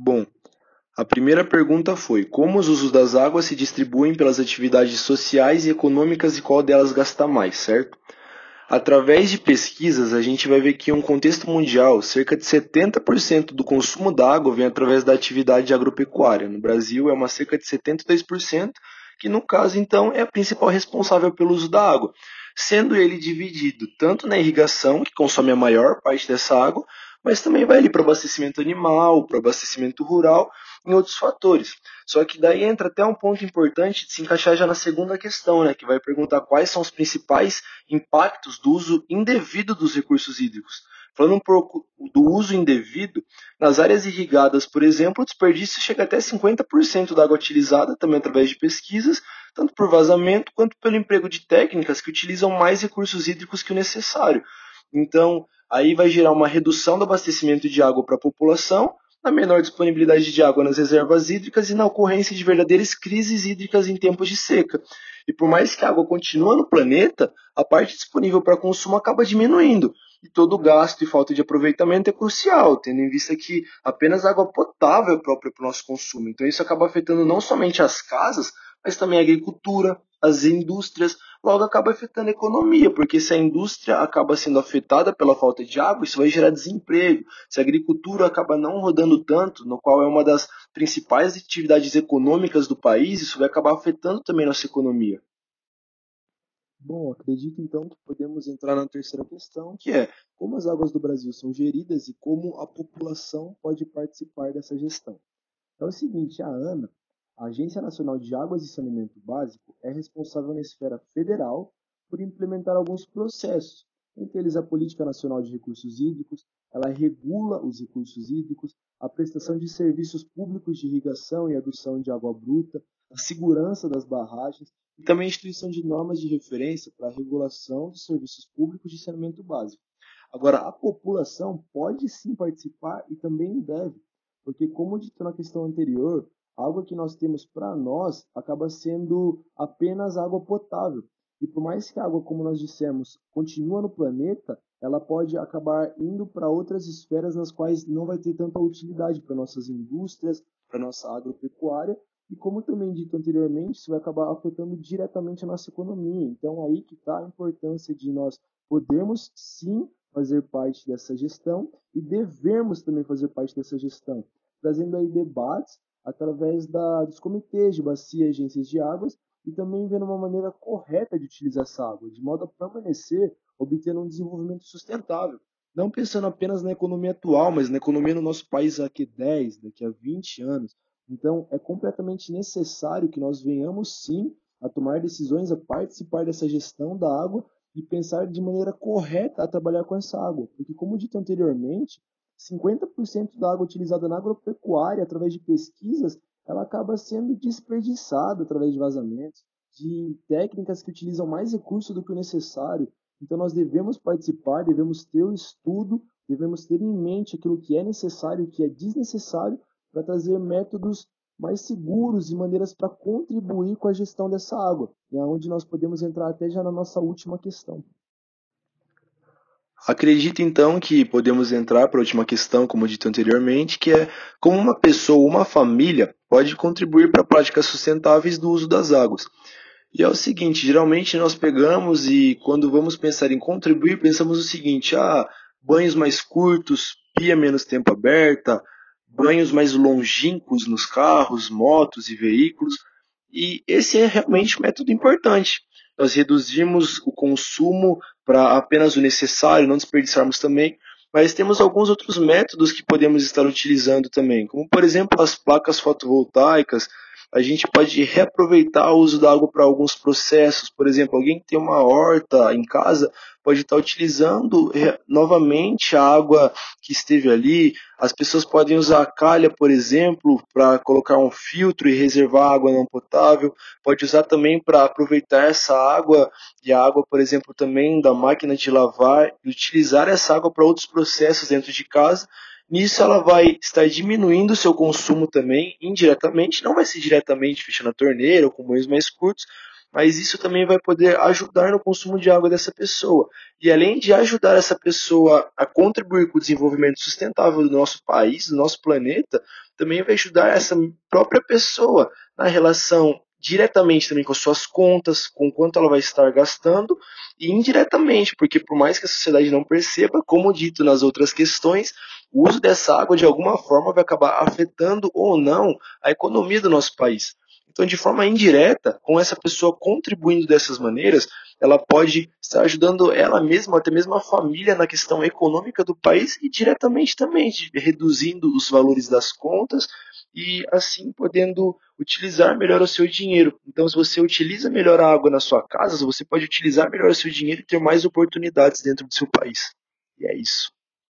Bom, a primeira pergunta foi: como os usos das águas se distribuem pelas atividades sociais e econômicas e qual delas gasta mais, certo? Através de pesquisas, a gente vai ver que em um contexto mundial, cerca de 70% do consumo da água vem através da atividade agropecuária. No Brasil, é uma cerca de 72%, que no caso, então, é a principal responsável pelo uso da água, sendo ele dividido tanto na irrigação, que consome a maior parte dessa água, mas também vai ali para abastecimento animal, para abastecimento rural, em outros fatores. Só que daí entra até um ponto importante de se encaixar já na segunda questão, né, que vai perguntar quais são os principais impactos do uso indevido dos recursos hídricos. Falando um pouco do uso indevido, nas áreas irrigadas, por exemplo, o desperdício chega até 50% da água utilizada, também através de pesquisas, tanto por vazamento quanto pelo emprego de técnicas que utilizam mais recursos hídricos que o necessário. Então, aí vai gerar uma redução do abastecimento de água para a população, a menor disponibilidade de água nas reservas hídricas e na ocorrência de verdadeiras crises hídricas em tempos de seca. E por mais que a água continue no planeta, a parte disponível para consumo acaba diminuindo. E todo o gasto e falta de aproveitamento é crucial, tendo em vista que apenas água potável é própria para o nosso consumo. Então isso acaba afetando não somente as casas, mas também a agricultura, as indústrias, logo acaba afetando a economia, porque se a indústria acaba sendo afetada pela falta de água, isso vai gerar desemprego. Se a agricultura acaba não rodando tanto, no qual é uma das principais atividades econômicas do país, isso vai acabar afetando também nossa economia. Bom, acredito então que podemos entrar na terceira questão, que é como as águas do Brasil são geridas e como a população pode participar dessa gestão. É o seguinte, a ANA a Agência Nacional de Águas e Saneamento Básico é responsável na esfera federal por implementar alguns processos, entre eles a Política Nacional de Recursos Hídricos, ela regula os recursos hídricos, a prestação de serviços públicos de irrigação e adução de água bruta, a segurança das barragens e também a instituição de normas de referência para a regulação dos serviços públicos de saneamento básico. Agora, a população pode sim participar e também deve, porque, como dito na questão anterior, água que nós temos para nós acaba sendo apenas água potável. E por mais que a água, como nós dissemos, continua no planeta, ela pode acabar indo para outras esferas nas quais não vai ter tanta utilidade para nossas indústrias, para nossa agropecuária, e como também dito anteriormente, isso vai acabar afetando diretamente a nossa economia. Então aí que está a importância de nós podermos sim fazer parte dessa gestão e devemos também fazer parte dessa gestão, trazendo aí debates através da, dos comitês de bacia e agências de águas e também vendo uma maneira correta de utilizar essa água, de modo a permanecer obtendo um desenvolvimento sustentável. Não pensando apenas na economia atual, mas na economia no nosso país daqui a 10, daqui a 20 anos. Então, é completamente necessário que nós venhamos sim a tomar decisões, a participar dessa gestão da água e pensar de maneira correta a trabalhar com essa água. Porque, como dito anteriormente, 50% da água utilizada na agropecuária, através de pesquisas, ela acaba sendo desperdiçada através de vazamentos, de técnicas que utilizam mais recursos do que o necessário. Então, nós devemos participar, devemos ter o estudo, devemos ter em mente aquilo que é necessário o que é desnecessário para trazer métodos mais seguros e maneiras para contribuir com a gestão dessa água. E é onde nós podemos entrar até já na nossa última questão. Acredito então que podemos entrar para a última questão, como dito anteriormente, que é como uma pessoa ou uma família pode contribuir para práticas sustentáveis do uso das águas. E é o seguinte, geralmente nós pegamos e quando vamos pensar em contribuir, pensamos o seguinte, ah, banhos mais curtos, pia menos tempo aberta, banhos mais longínquos nos carros, motos e veículos. E esse é realmente um método importante. Nós reduzimos o consumo para apenas o necessário, não desperdiçarmos também, mas temos alguns outros métodos que podemos estar utilizando também, como por exemplo as placas fotovoltaicas, a gente pode reaproveitar o uso da água para alguns processos. Por exemplo, alguém que tem uma horta em casa pode estar utilizando novamente a água que esteve ali. As pessoas podem usar a calha, por exemplo, para colocar um filtro e reservar água não potável. Pode usar também para aproveitar essa água e a água, por exemplo, também da máquina de lavar e utilizar essa água para outros processos dentro de casa Nisso ela vai estar diminuindo o seu consumo também, indiretamente, não vai ser diretamente fechando a torneira ou com banhos mais curtos, mas isso também vai poder ajudar no consumo de água dessa pessoa. E além de ajudar essa pessoa a contribuir com o desenvolvimento sustentável do nosso país, do nosso planeta, também vai ajudar essa própria pessoa na relação diretamente também com as suas contas, com quanto ela vai estar gastando, e indiretamente, porque por mais que a sociedade não perceba, como dito nas outras questões, o uso dessa água de alguma forma vai acabar afetando ou não a economia do nosso país. Então, de forma indireta, com essa pessoa contribuindo dessas maneiras, ela pode estar ajudando ela mesma, até mesmo a família, na questão econômica do país e diretamente também, reduzindo os valores das contas e assim podendo utilizar melhor o seu dinheiro. Então, se você utiliza melhor a água na sua casa, você pode utilizar melhor o seu dinheiro e ter mais oportunidades dentro do seu país. E é isso.